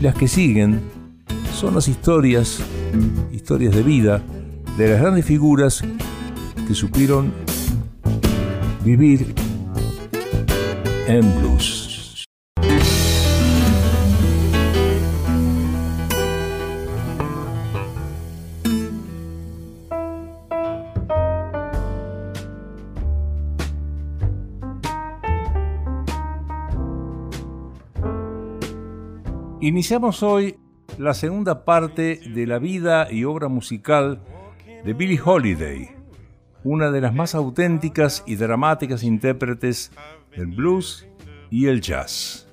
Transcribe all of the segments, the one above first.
las que siguen son las historias, historias de vida de las grandes figuras que supieron vivir en blues. Iniciamos hoy la segunda parte de la vida y obra musical de Billie Holiday, una de las más auténticas y dramáticas intérpretes del blues y el jazz.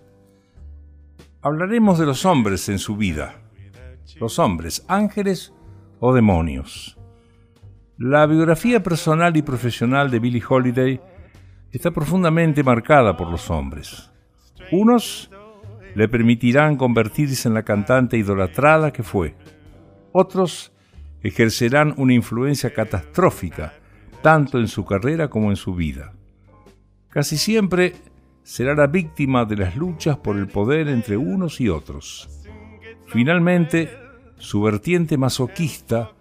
Hablaremos de los hombres en su vida, los hombres, ángeles o demonios. La biografía personal y profesional de Billie Holiday está profundamente marcada por los hombres. Unos le permitirán convertirse en la cantante idolatrada que fue. Otros ejercerán una influencia catastrófica, tanto en su carrera como en su vida. Casi siempre será la víctima de las luchas por el poder entre unos y otros. Finalmente, su vertiente masoquista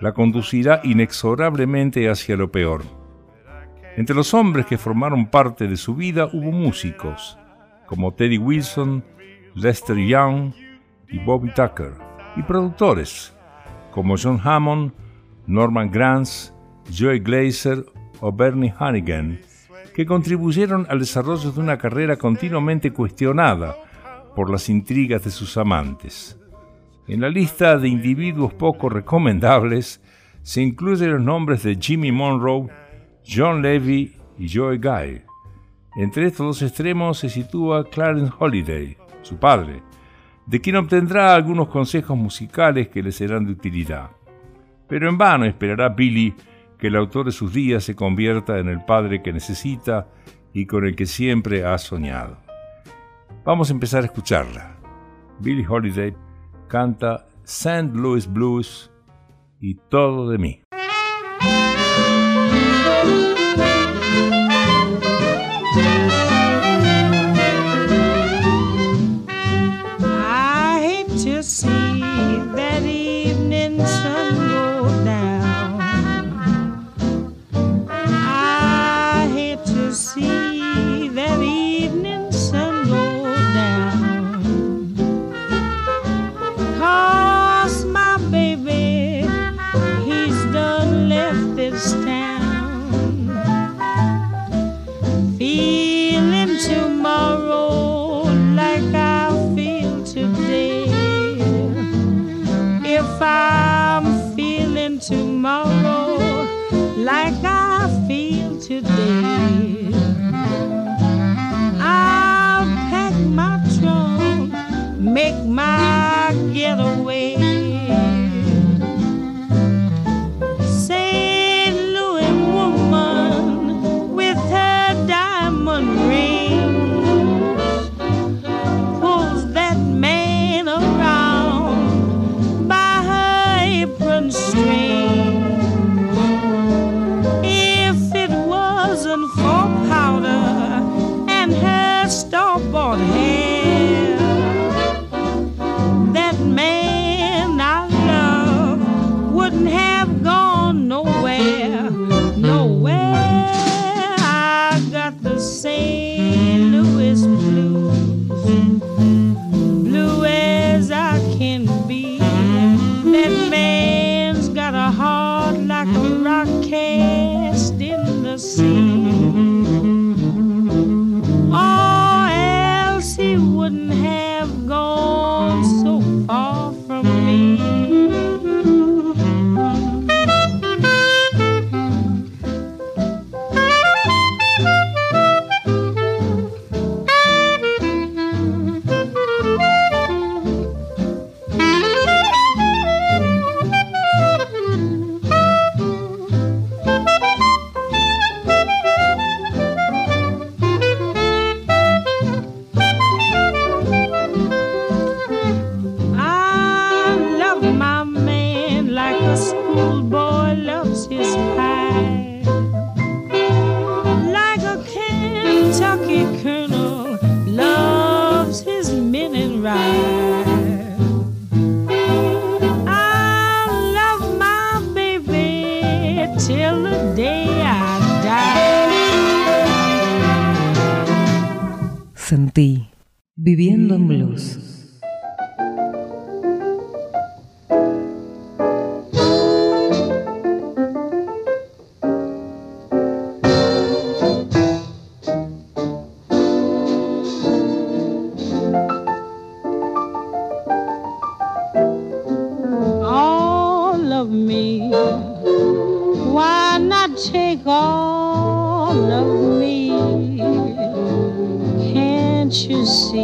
la conducirá inexorablemente hacia lo peor. Entre los hombres que formaron parte de su vida hubo músicos, como Teddy Wilson, Lester Young y Bobby Tucker, y productores como John Hammond, Norman Granz, Joey Glazer o Bernie Hannigan, que contribuyeron al desarrollo de una carrera continuamente cuestionada por las intrigas de sus amantes. En la lista de individuos poco recomendables se incluyen los nombres de Jimmy Monroe, John Levy y Joey Guy. Entre estos dos extremos se sitúa Clarence Holiday, su padre, de quien obtendrá algunos consejos musicales que le serán de utilidad. Pero en vano esperará Billy que el autor de sus días se convierta en el padre que necesita y con el que siempre ha soñado. Vamos a empezar a escucharla. Billie Holiday canta St. Louis Blues y todo de mí.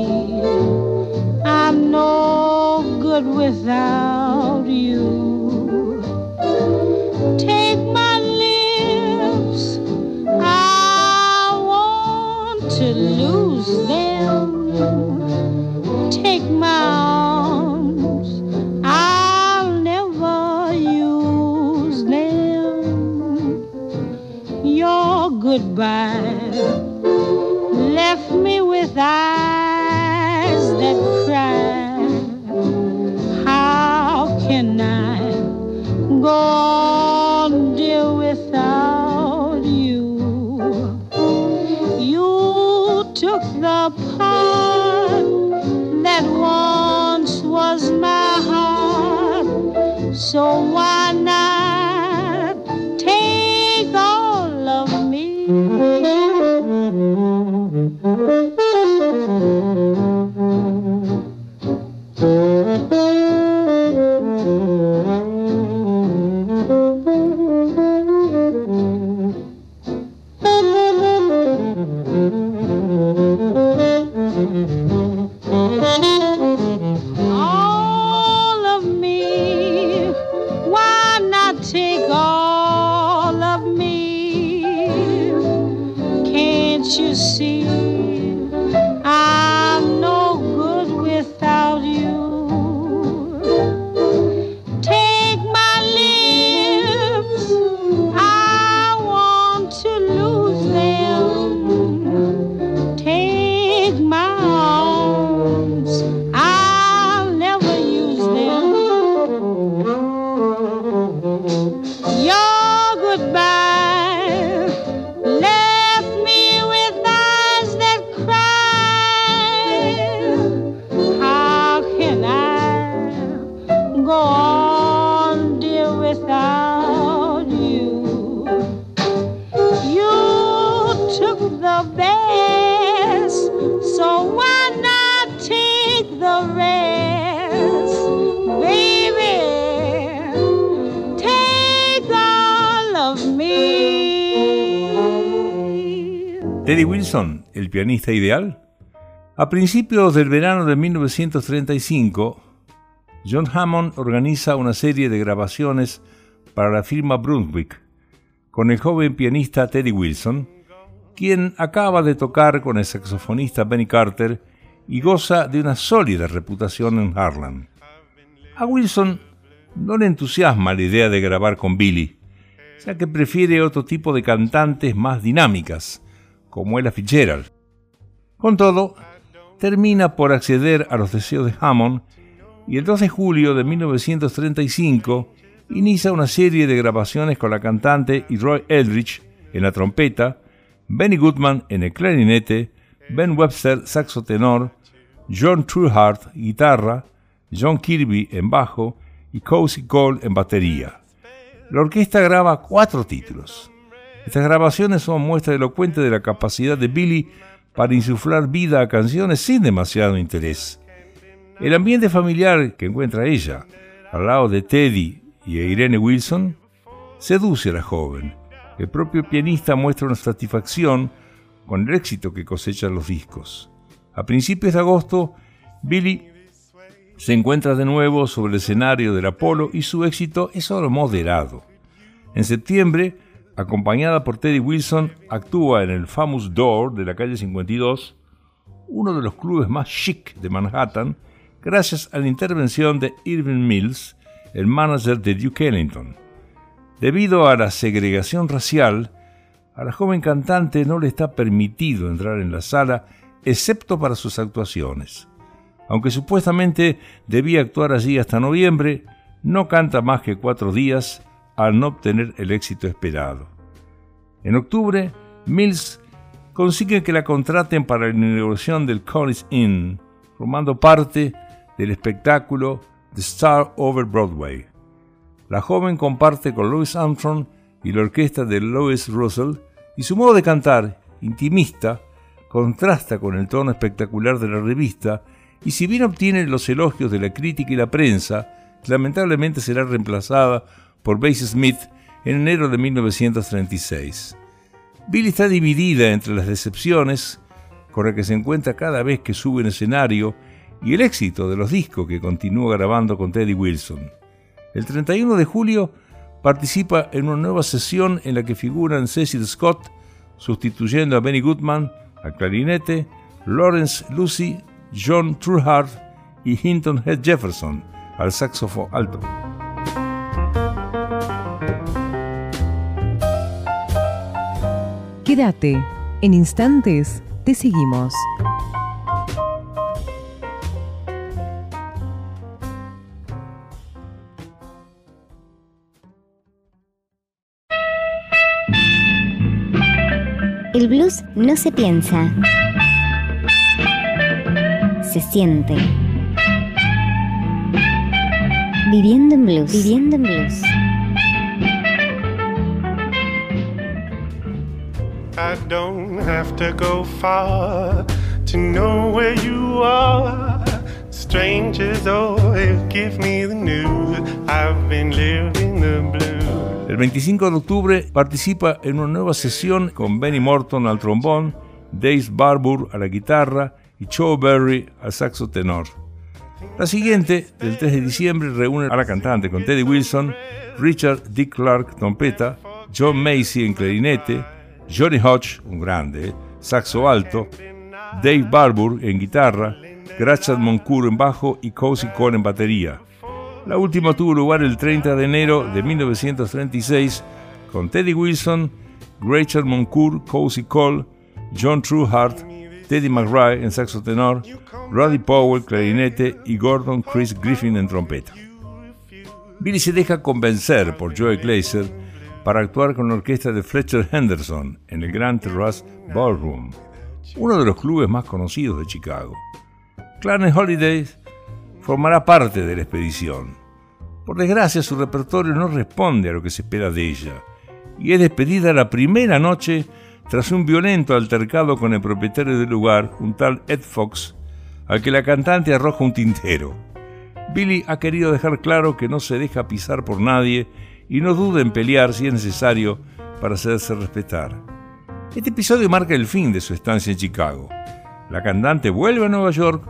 I'm no good without you. Take my lips, I want to lose them. Take my arms, I'll never use them. Your goodbye Teddy el pianista ideal. A principios del verano de 1935, John Hammond organiza una serie de grabaciones para la firma Brunswick con el joven pianista Teddy Wilson, quien acaba de tocar con el saxofonista Benny Carter y goza de una sólida reputación en Harlem. A Wilson no le entusiasma la idea de grabar con Billy, ya que prefiere otro tipo de cantantes más dinámicas, como Ella Fitzgerald. Con todo, termina por acceder a los deseos de Hammond y el 2 de julio de 1935 inicia una serie de grabaciones con la cantante y Roy Eldridge en la trompeta, Benny Goodman en el clarinete, Ben Webster saxo tenor, John Trueheart guitarra, John Kirby en bajo y Cozy Cole en batería. La orquesta graba cuatro títulos. Estas grabaciones son muestra elocuente de la capacidad de Billy para insuflar vida a canciones sin demasiado interés. El ambiente familiar que encuentra ella, al lado de Teddy y Irene Wilson, seduce a la joven. El propio pianista muestra una satisfacción con el éxito que cosechan los discos. A principios de agosto, Billy se encuentra de nuevo sobre el escenario del Apolo y su éxito es solo moderado. En septiembre, acompañada por Teddy Wilson, actúa en el Famous Door de la calle 52, uno de los clubes más chic de Manhattan, gracias a la intervención de Irving Mills, el manager de Duke Ellington. Debido a la segregación racial, a la joven cantante no le está permitido entrar en la sala excepto para sus actuaciones. Aunque supuestamente debía actuar allí hasta noviembre, no canta más que cuatro días al no obtener el éxito esperado. En octubre, Mills consigue que la contraten para la inauguración del College Inn, formando parte del espectáculo The Star Over Broadway. La joven comparte con Louis Armstrong y la orquesta de Louis Russell y su modo de cantar, intimista, contrasta con el tono espectacular de la revista y si bien obtiene los elogios de la crítica y la prensa, lamentablemente será reemplazada por Basie Smith en enero de 1936. Billy está dividida entre las decepciones con las que se encuentra cada vez que sube en escenario y el éxito de los discos que continúa grabando con Teddy Wilson. El 31 de julio participa en una nueva sesión en la que figuran Cecil Scott, sustituyendo a Benny Goodman al clarinete, Lawrence Lucy, John Trueheart y Hinton Head Jefferson al saxofón alto. Quédate, en instantes te seguimos. El blues no se piensa, se siente. Viviendo en blues. Viviendo en blues. I don't have to go far to know where you are. Strangers always give me the news. I've been living the blues. El 25 de octubre participa en una nueva sesión con Benny Morton al trombón, Dave Barbour a la guitarra y Joe Berry al saxo tenor. La siguiente, del 3 de diciembre, reúne a la cantante con Teddy Wilson, Richard Dick Clark, trompeta, John Macy en clarinete, Johnny Hodge, un grande, saxo alto, Dave Barbour en guitarra, Grachad Moncourt en bajo y Cozy Cole en batería. La última tuvo lugar el 30 de enero de 1936 con Teddy Wilson, Grachad Moncourt, Cozy Cole, John Trueheart, Teddy McRae en saxo tenor, Roddy Powell clarinete y Gordon Chris Griffin en trompeta. Billy se deja convencer por Joey Glazer para actuar con la orquesta de Fletcher Henderson en el Grand Terrace Ballroom, uno de los clubes más conocidos de Chicago. Clarence Holidays formará parte de la expedición. Por desgracia, su repertorio no responde a lo que se espera de ella, y es despedida la primera noche tras un violento altercado con el propietario del lugar, un tal Ed Fox, al que la cantante arroja un tintero. Billy ha querido dejar claro que no se deja pisar por nadie y no duda en pelear si es necesario para hacerse respetar. Este episodio marca el fin de su estancia en Chicago. La cantante vuelve a Nueva York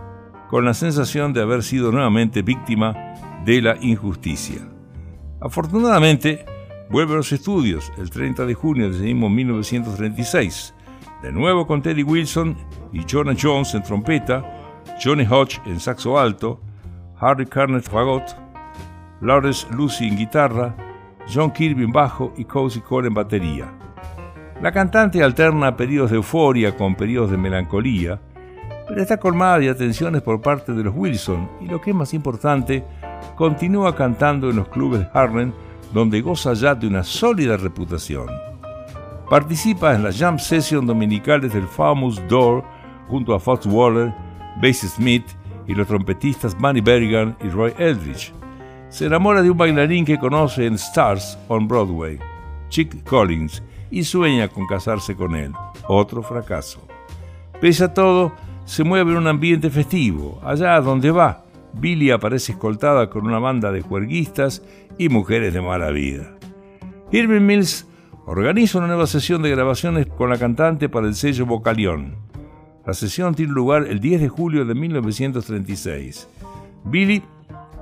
con la sensación de haber sido nuevamente víctima de la injusticia. Afortunadamente, vuelve a los estudios el 30 de junio de ese mismo 1936, de nuevo con Teddy Wilson y Jonah Jones en trompeta, Johnny Hodge en saxo alto, Harry Carnett fagot, Lawrence Lucy en guitarra, John Kirby en bajo y Cozy Cole en batería. La cantante alterna periodos de euforia con periodos de melancolía, pero está colmada de atenciones por parte de los Wilson y lo que es más importante, continúa cantando en los clubes de Harlem donde goza ya de una sólida reputación. Participa en las jam sessions dominicales del Famous Door junto a Fox Waller, Basie Smith y los trompetistas Bunny Berrigan y Roy Eldridge se enamora de un bailarín que conoce en Stars on Broadway, Chick Collins, y sueña con casarse con él. Otro fracaso. Pese a todo, se mueve en un ambiente festivo. Allá donde va, Billy aparece escoltada con una banda de juerguistas y mujeres de mala vida. Irving Mills organiza una nueva sesión de grabaciones con la cantante para el sello Vocalión. La sesión tiene lugar el 10 de julio de 1936. Billy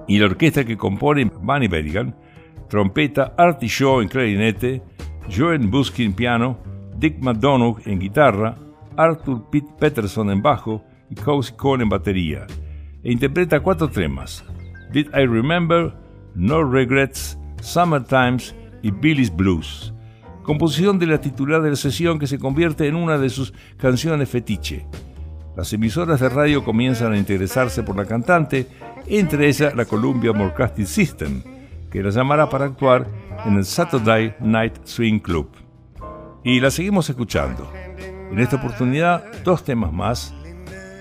y la orquesta que compone Bunny Berrigan, trompeta, Artie Shaw en clarinete, Joan Buskin piano, Dick McDonough en guitarra, Arthur Pitt Peterson en bajo y Cozy Cole en batería, e interpreta cuatro temas: Did I Remember, No Regrets, Summer Times y Billy's Blues, composición de la titular de la sesión que se convierte en una de sus canciones fetiche. Las emisoras de radio comienzan a interesarse por la cantante entre ellas la Columbia Broadcasting System, que la llamará para actuar en el Saturday Night Swing Club. Y la seguimos escuchando. En esta oportunidad, dos temas más,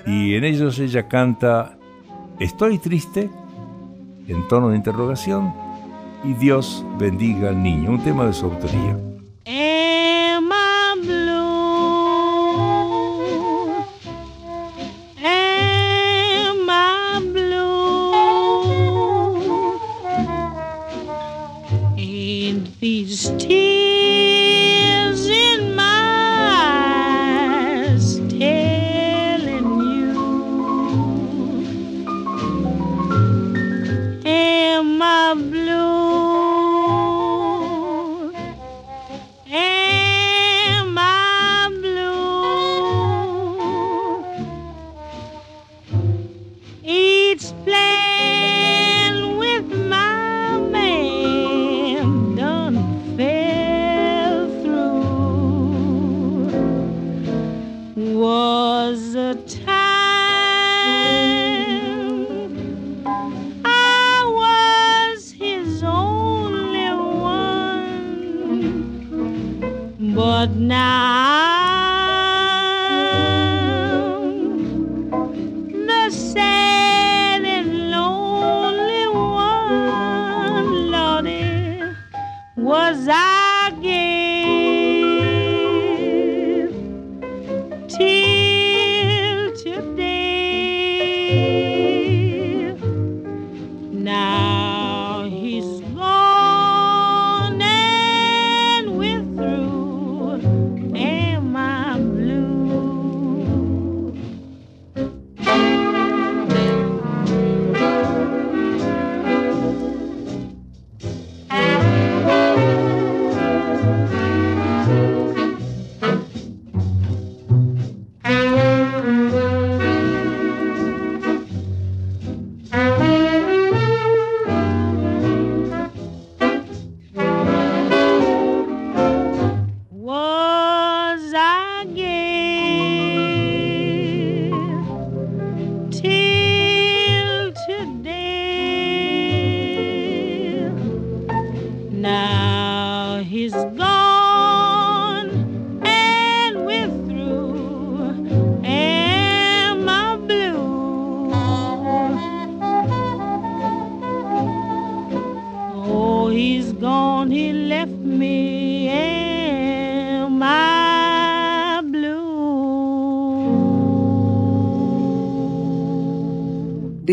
y en ellos ella canta Estoy triste, en tono de interrogación, y Dios bendiga al niño, un tema de su autoría.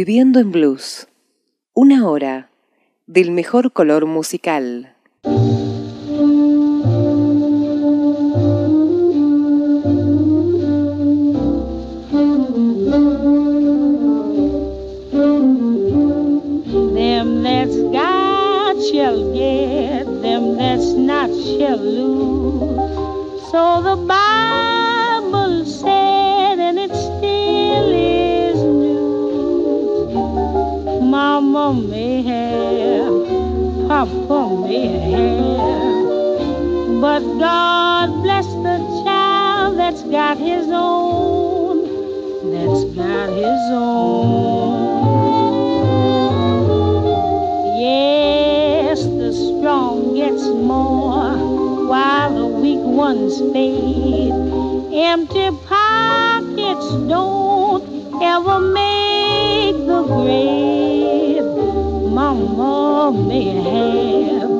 Viviendo en Blues. Una hora del mejor color musical. Them that's got shall get, them that's not shall lose. So the Bible But God bless the child that's got his own, that's got his own. Yes, the strong gets more while the weak ones fade. Empty pockets don't ever make the grave. Mama may have,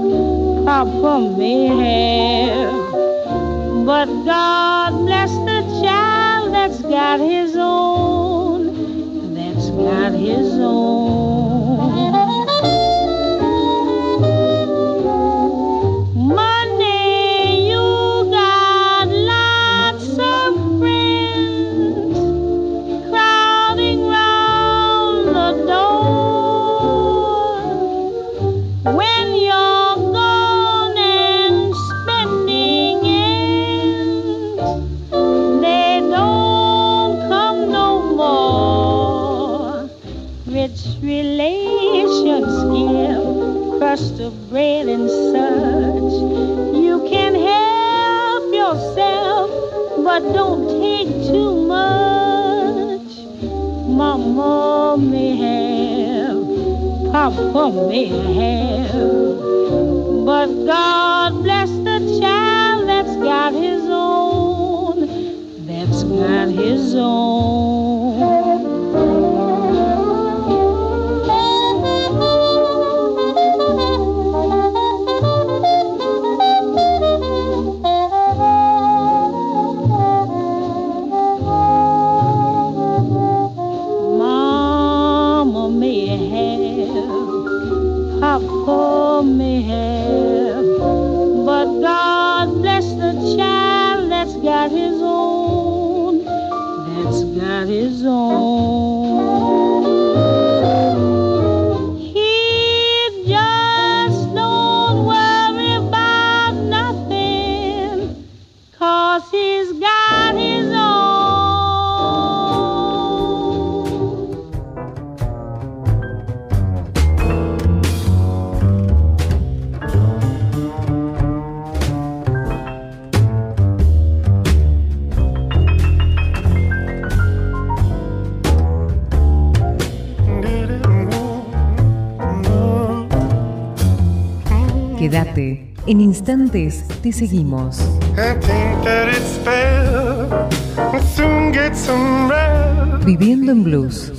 Papa may have, but God bless the child that's got his own, that's got his own. suffer may have. But God bless the child that's got his own, that's got his own. Instantes te seguimos. Viviendo en blues.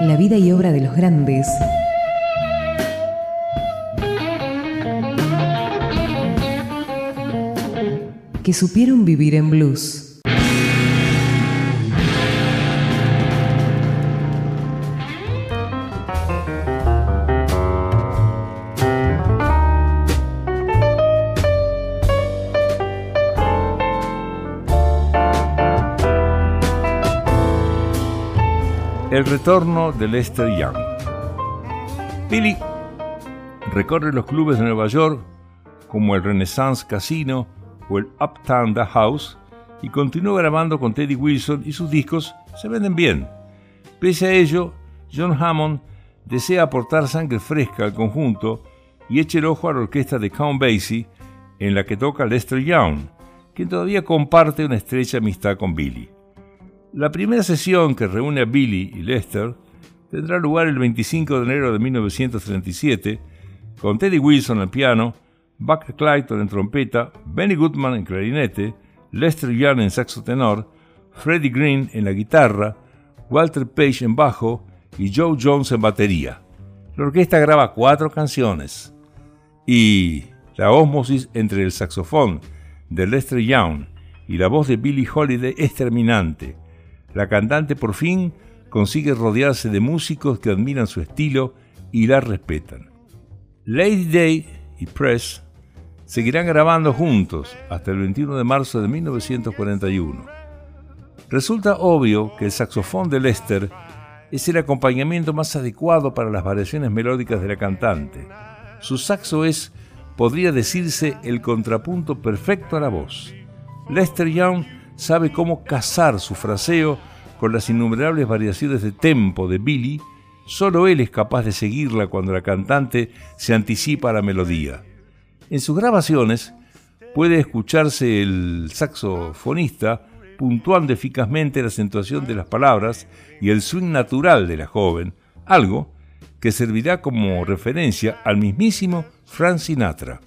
La vida y obra de los grandes. Que supieron vivir en blues. Retorno de Lester Young. Billy recorre los clubes de Nueva York como el Renaissance Casino o el Uptown The House y continúa grabando con Teddy Wilson y sus discos se venden bien. Pese a ello, John Hammond desea aportar sangre fresca al conjunto y echa el ojo a la orquesta de Count Basie en la que toca Lester Young, quien todavía comparte una estrecha amistad con Billy. La primera sesión que reúne a Billy y Lester tendrá lugar el 25 de enero de 1937, con Teddy Wilson al piano, Buck Clayton en trompeta, Benny Goodman en clarinete, Lester Young en saxo tenor, Freddie Green en la guitarra, Walter Page en bajo y Joe Jones en batería. La orquesta graba cuatro canciones y la ósmosis entre el saxofón de Lester Young y la voz de Billie Holiday es terminante. La cantante por fin consigue rodearse de músicos que admiran su estilo y la respetan. Lady Day y Press seguirán grabando juntos hasta el 21 de marzo de 1941. Resulta obvio que el saxofón de Lester es el acompañamiento más adecuado para las variaciones melódicas de la cantante. Su saxo es, podría decirse, el contrapunto perfecto a la voz. Lester Young sabe cómo casar su fraseo con las innumerables variaciones de tempo de Billy, solo él es capaz de seguirla cuando la cantante se anticipa a la melodía. En sus grabaciones puede escucharse el saxofonista puntuando eficazmente la acentuación de las palabras y el swing natural de la joven, algo que servirá como referencia al mismísimo Frank Sinatra.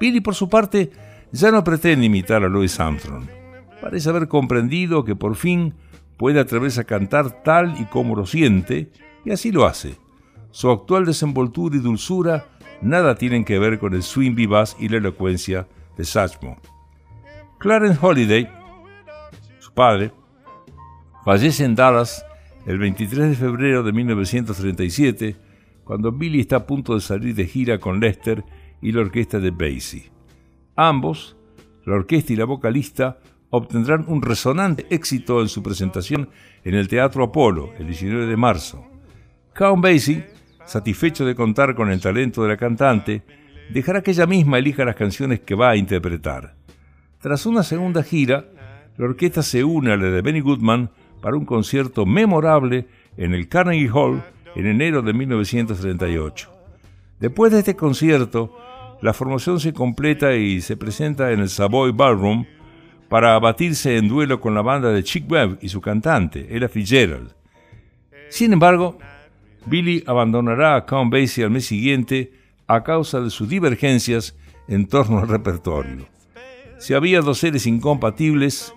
Billy, por su parte, ya no pretende imitar a Louis Armstrong. Parece haber comprendido que por fin puede atreverse cantar tal y como lo siente, y así lo hace. Su actual desenvoltura y dulzura nada tienen que ver con el swing vivaz y la elocuencia de Satchmo. Clarence Holiday, su padre, fallece en Dallas el 23 de febrero de 1937, cuando Billy está a punto de salir de gira con Lester y la orquesta de Basie. Ambos, la orquesta y la vocalista, obtendrán un resonante éxito en su presentación en el Teatro Apolo el 19 de marzo. Count Basie, satisfecho de contar con el talento de la cantante, dejará que ella misma elija las canciones que va a interpretar. Tras una segunda gira, la orquesta se une a la de Benny Goodman para un concierto memorable en el Carnegie Hall en enero de 1938. Después de este concierto, la formación se completa y se presenta en el Savoy Ballroom para abatirse en duelo con la banda de Chick Webb y su cantante, Ella Fitzgerald. Sin embargo, Billy abandonará a Count Basie al mes siguiente a causa de sus divergencias en torno al repertorio. Si había dos seres incompatibles,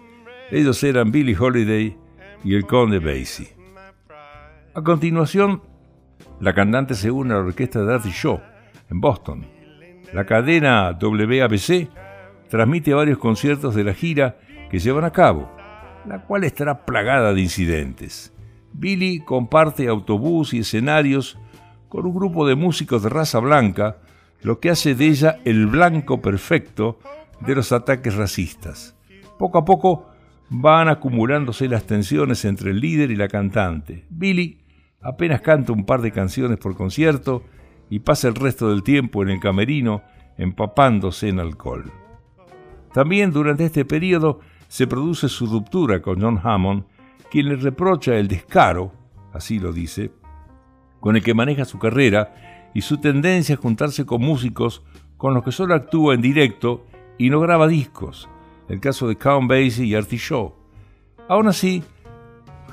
ellos eran Billy Holiday y el conde Basie. A continuación, la cantante se une a la orquesta de Artie Shaw en Boston. La cadena WABC transmite varios conciertos de la gira que llevan a cabo, la cual estará plagada de incidentes. Billy comparte autobús y escenarios con un grupo de músicos de raza blanca, lo que hace de ella el blanco perfecto de los ataques racistas. Poco a poco van acumulándose las tensiones entre el líder y la cantante. Billy apenas canta un par de canciones por concierto y pasa el resto del tiempo en el camerino empapándose en alcohol. También durante este periodo se produce su ruptura con John Hammond, quien le reprocha el descaro, así lo dice, con el que maneja su carrera y su tendencia a juntarse con músicos con los que solo actúa en directo y no graba discos, el caso de Count Basie y Artie Shaw. Aún así,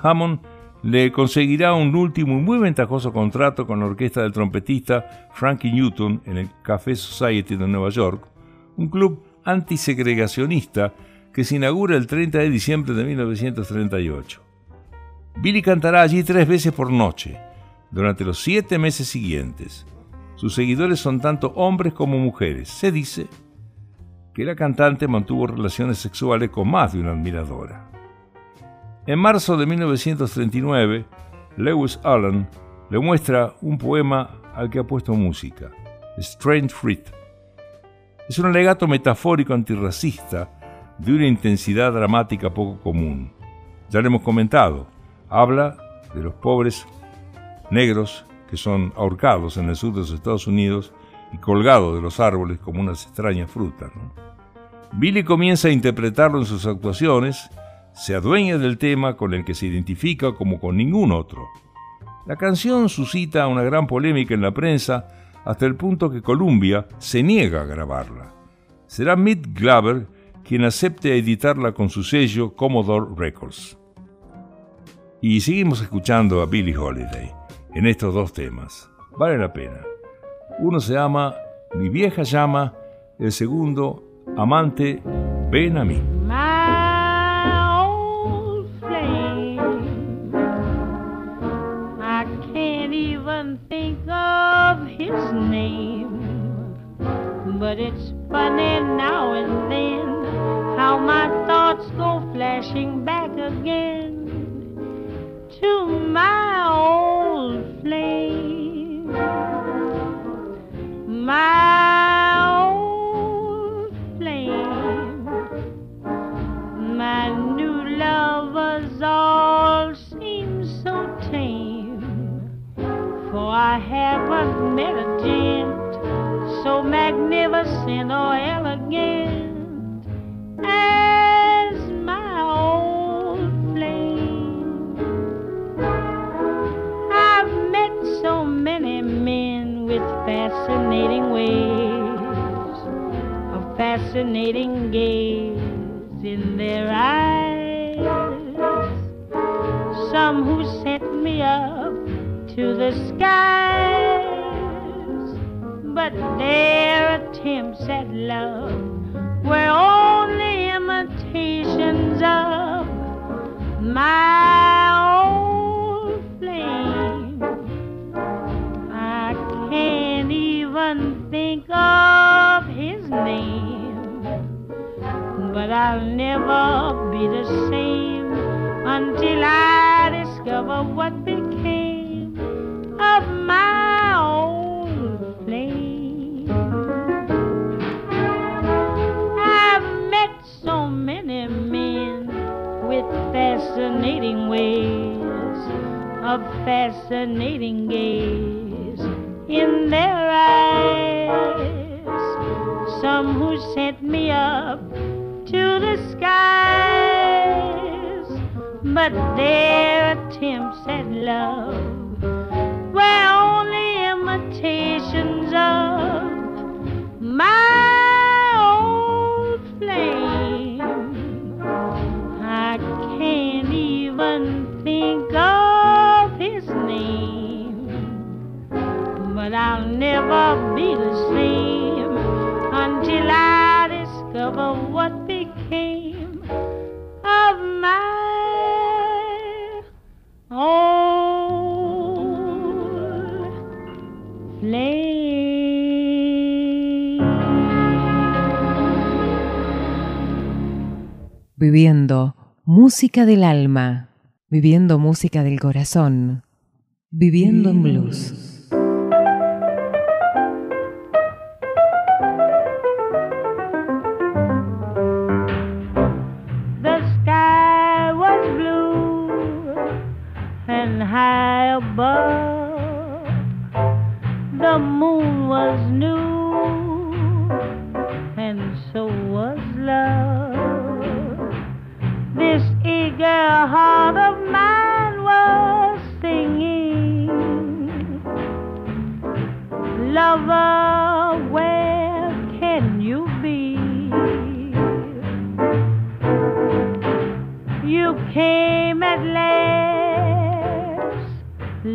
Hammond le conseguirá un último y muy ventajoso contrato con la orquesta del trompetista Frankie Newton en el Café Society de Nueva York, un club antisegregacionista que se inaugura el 30 de diciembre de 1938. Billy cantará allí tres veces por noche, durante los siete meses siguientes. Sus seguidores son tanto hombres como mujeres. Se dice que la cantante mantuvo relaciones sexuales con más de una admiradora. En marzo de 1939, Lewis Allen le muestra un poema al que ha puesto música, Strange Fruit. Es un alegato metafórico antirracista de una intensidad dramática poco común. Ya lo hemos comentado, habla de los pobres negros que son ahorcados en el sur de los Estados Unidos y colgados de los árboles como unas extrañas frutas. Billy comienza a interpretarlo en sus actuaciones, se adueña del tema con el que se identifica como con ningún otro. La canción suscita una gran polémica en la prensa hasta el punto que Columbia se niega a grabarla. Será Mick Glover quien acepte editarla con su sello Commodore Records. Y seguimos escuchando a Billie Holiday en estos dos temas. Vale la pena. Uno se llama Mi vieja llama, el segundo Amante, ven a mí. Think of his name. But it's funny now and then how my thoughts go flashing back again to my old flame. My I haven't met a gent so magnificent or elegant as my old flame. I've met so many men with fascinating ways, a fascinating gaze in their eyes. Some who set me up to the skies, but their attempts at love were only imitations of my old flame. I can't even think of his name, but I'll never be the same until I discover ways, a fascinating gaze in their eyes. Some who sent me up to the skies, but their attempts at love música del alma, viviendo música del corazón, viviendo en blues.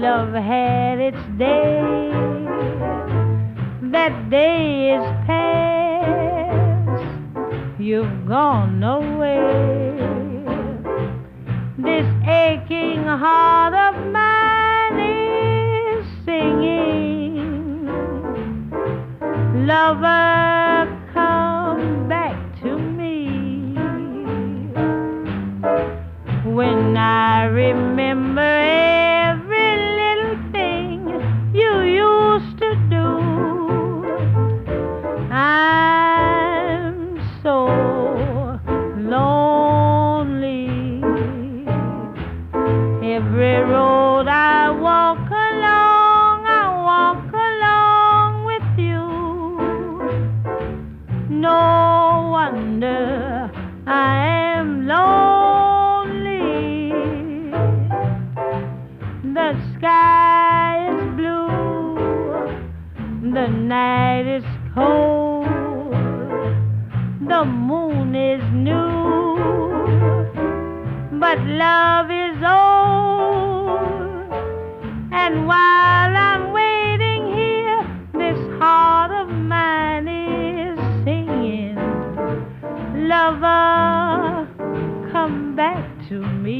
Love had its day. That day is past. You've gone away. This aching heart of mine is singing. Lover, come back to me. When I remember back to me.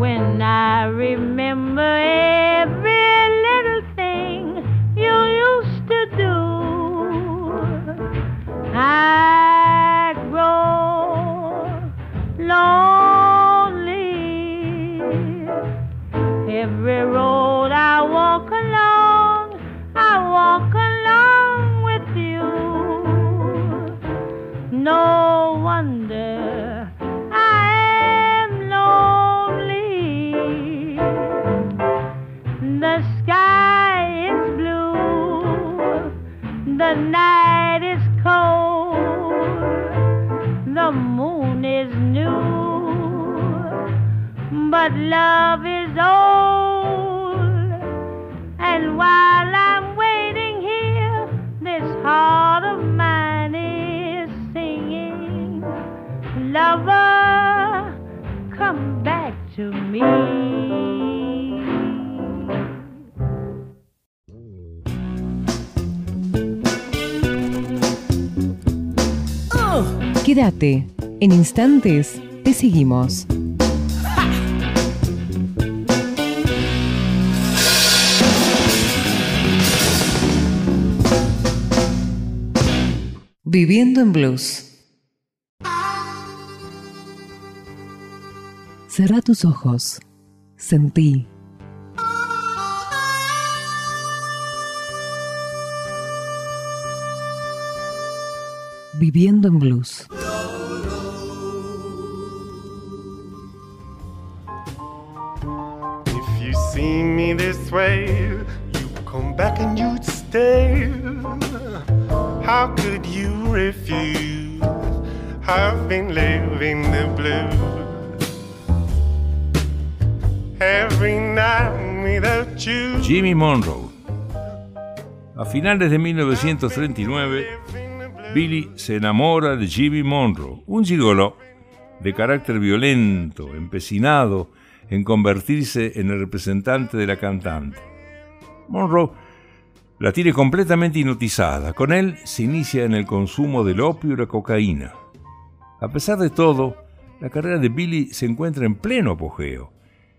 When I remember every little thing you used to do, I grow lonely. Every road love is old. And while I'm waiting here, this heart of mine is singing, Lover, come back to me. Oh, quédate, en instantes te seguimos. Viviendo en Blues. Cerra tus ojos. Sentí. Viviendo en Blues. If you see me this way, you come back and you stay. How could you refuse? I've living the blues every night without you. Jimmy Monroe. A finales de 1939, Billy se enamora de Jimmy Monroe, un gigolo de carácter violento, empecinado en convertirse en el representante de la cantante. Monroe la tiene completamente hipnotizada. Con él se inicia en el consumo del opio y la cocaína. A pesar de todo, la carrera de Billy se encuentra en pleno apogeo.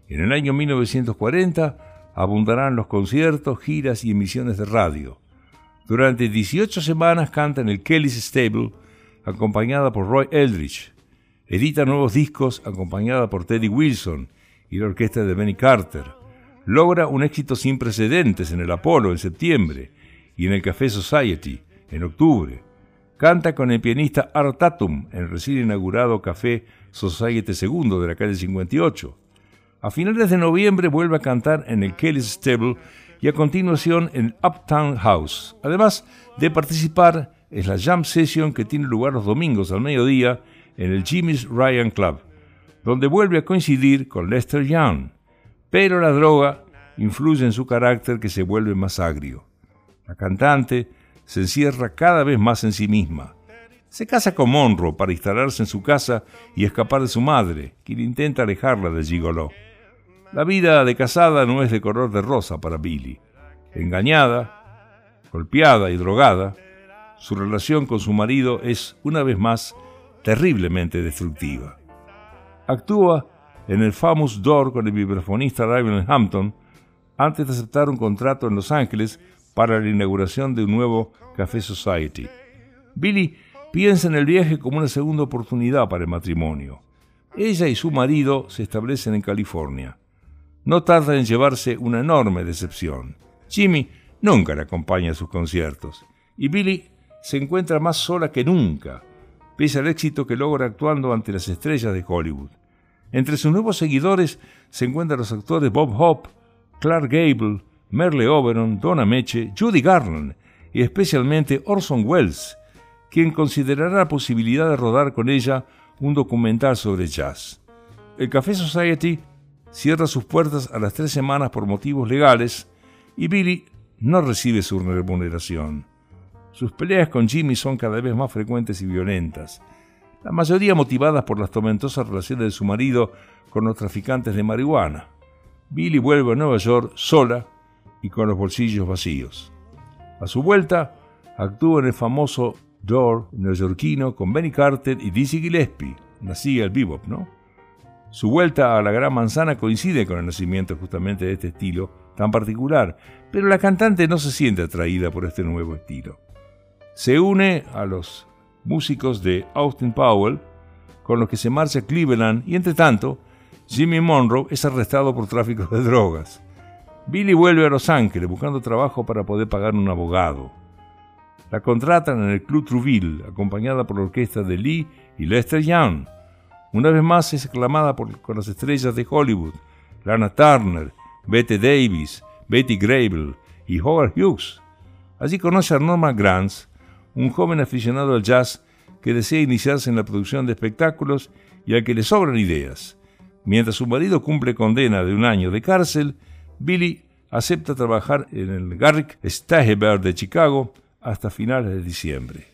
En el año 1940 abundarán los conciertos, giras y emisiones de radio. Durante 18 semanas canta en el Kelly's Stable, acompañada por Roy Eldridge. Edita nuevos discos, acompañada por Teddy Wilson y la orquesta de Benny Carter. Logra un éxito sin precedentes en el Apollo en septiembre y en el Café Society en octubre. Canta con el pianista Art Tatum en el recién inaugurado Café Society II de la calle 58. A finales de noviembre vuelve a cantar en el Kelly's Stable y a continuación en Uptown House, además de participar en la jam session que tiene lugar los domingos al mediodía en el Jimmy's Ryan Club, donde vuelve a coincidir con Lester Young. Pero la droga influye en su carácter que se vuelve más agrio. La cantante se encierra cada vez más en sí misma. Se casa con Monroe para instalarse en su casa y escapar de su madre, quien intenta alejarla de Gigolo. La vida de casada no es de color de rosa para Billy. Engañada, golpeada y drogada, su relación con su marido es, una vez más, terriblemente destructiva. Actúa en el Famous Door con el vibrafonista Raven Hampton antes de aceptar un contrato en Los Ángeles para la inauguración de un nuevo Café Society. Billy piensa en el viaje como una segunda oportunidad para el matrimonio. Ella y su marido se establecen en California no tarda en llevarse una enorme decepción. Jimmy nunca le acompaña a sus conciertos y Billy se encuentra más sola que nunca, pese al éxito que logra actuando ante las estrellas de Hollywood. Entre sus nuevos seguidores se encuentran los actores Bob Hope, Clark Gable, Merle Oberon, Donna Meche, Judy Garland y especialmente Orson Welles, quien considerará la posibilidad de rodar con ella un documental sobre jazz. El Café Society cierra sus puertas a las tres semanas por motivos legales y Billy no recibe su remuneración. Sus peleas con Jimmy son cada vez más frecuentes y violentas, la mayoría motivadas por las tormentosas relaciones de su marido con los traficantes de marihuana. Billy vuelve a Nueva York sola y con los bolsillos vacíos. A su vuelta, actúa en el famoso Door neoyorquino con Benny Carter y Dizzy Gillespie. Nacía el bebop, ¿no? Su vuelta a la Gran Manzana coincide con el nacimiento justamente de este estilo tan particular, pero la cantante no se siente atraída por este nuevo estilo. Se une a los músicos de Austin Powell, con los que se marcha a Cleveland, y entre tanto, Jimmy Monroe es arrestado por tráfico de drogas. Billy vuelve a Los Ángeles buscando trabajo para poder pagar un abogado. La contratan en el Club Trouville, acompañada por la orquesta de Lee y Lester Young, una vez más es aclamada por, con las estrellas de Hollywood, Lana Turner, Bette Davis, Betty Grable y Howard Hughes. Allí conoce a Norman Granz, un joven aficionado al jazz que desea iniciarse en la producción de espectáculos y al que le sobran ideas. Mientras su marido cumple condena de un año de cárcel, Billy acepta trabajar en el Garrick Stageberg de Chicago hasta finales de diciembre.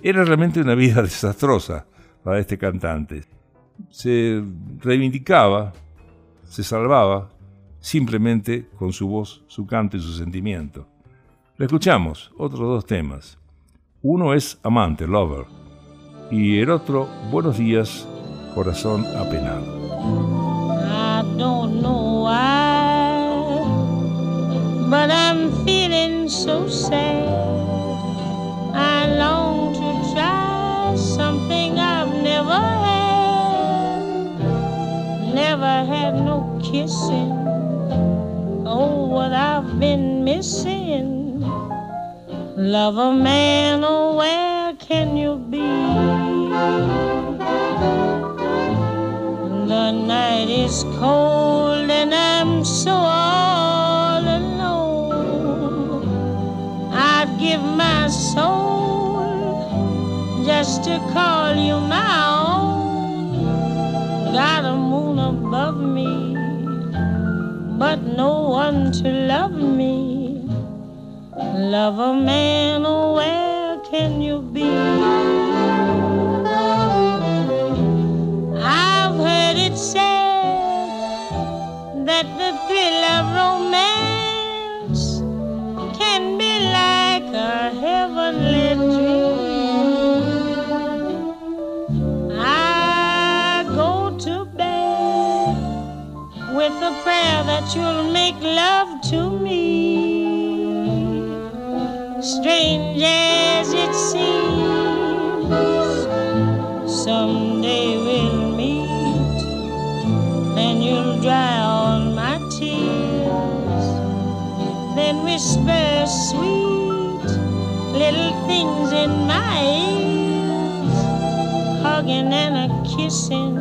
Era realmente una vida desastrosa, para este cantante. Se reivindicaba, se salvaba simplemente con su voz, su canto y su sentimiento. Le escuchamos otros dos temas. Uno es Amante, Lover, y el otro, Buenos días, Corazón apenado. I don't know why, but I'm feeling so sad. I long to try something I've never had. Never had no kissing. Oh, what I've been missing. Lover man, oh, where can you be? The The night is cold and I'm so all alone. I'd give my soul just to call you my own. Got a moon above me, but no one to love me. Love a man, oh, where can you be? I've heard it said that the thrill of romance can be like a heavenly dream. I go to bed with a prayer that you'll make love Strange as it seems, someday we'll meet, and you'll dry all my tears. Then whisper sweet little things in my ears, hugging and a kissing.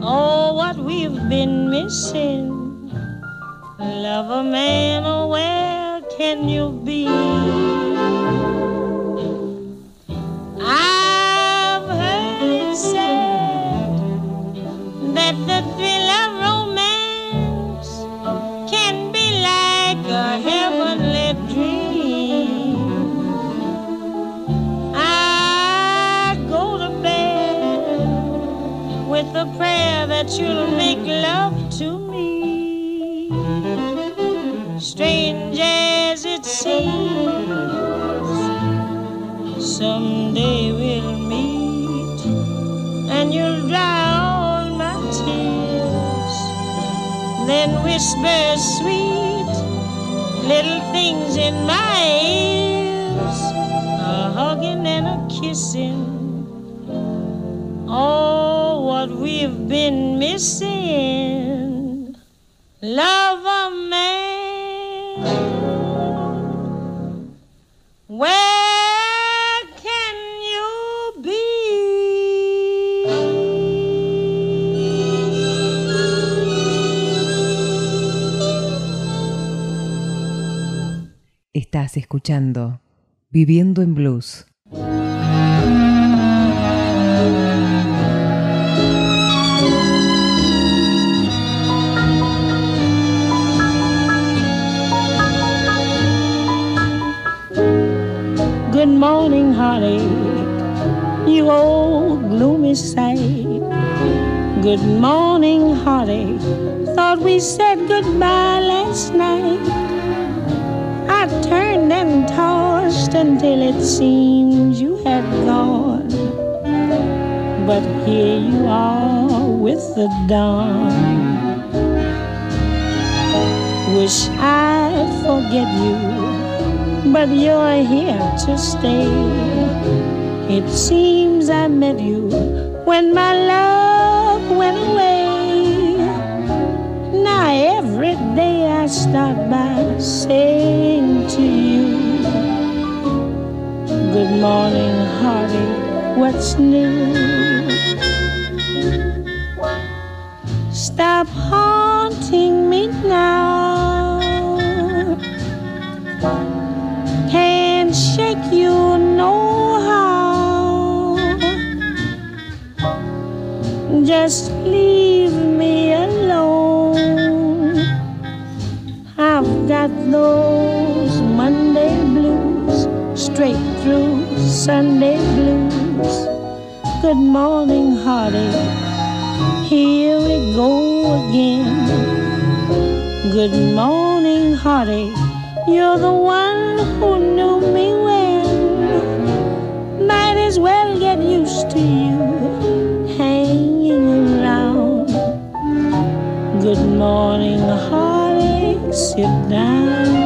Oh, what we've been missing. Love a man, where can you be? I've heard it said that the thrill of romance can be like a heavenly dream. I go to bed with a prayer that you'll make someday we'll meet and you'll dry all my tears. Then whisper sweet little things in my ears, a hugging and a kissing. Oh, what we've been missing. Love a man. Where Escuchando Viviendo en Blues. Good morning, heartache, you old gloomy sight. Good morning, heartache. Thought we said goodbye last night. I turned and tossed until it seems you had gone. But here you are with the dawn. Wish I'd forget you, but you're here to stay. It seems I met you when my love went away. Now every day I start by saying to you, Good morning, heartache, what's new? Sunday blues. Good morning, heartache. Here we go again. Good morning, heartache. You're the one who knew me when. Might as well get used to you hanging around. Good morning, heartache. Sit down.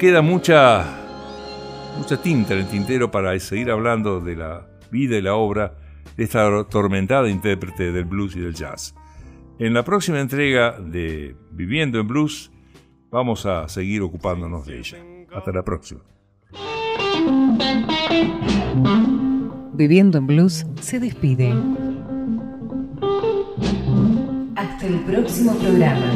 Queda mucha, mucha tinta en el tintero para seguir hablando de la vida y la obra de esta tormentada intérprete del blues y del jazz. En la próxima entrega de Viviendo en Blues vamos a seguir ocupándonos de ella. Hasta la próxima. Viviendo en Blues se despide. Hasta el próximo programa.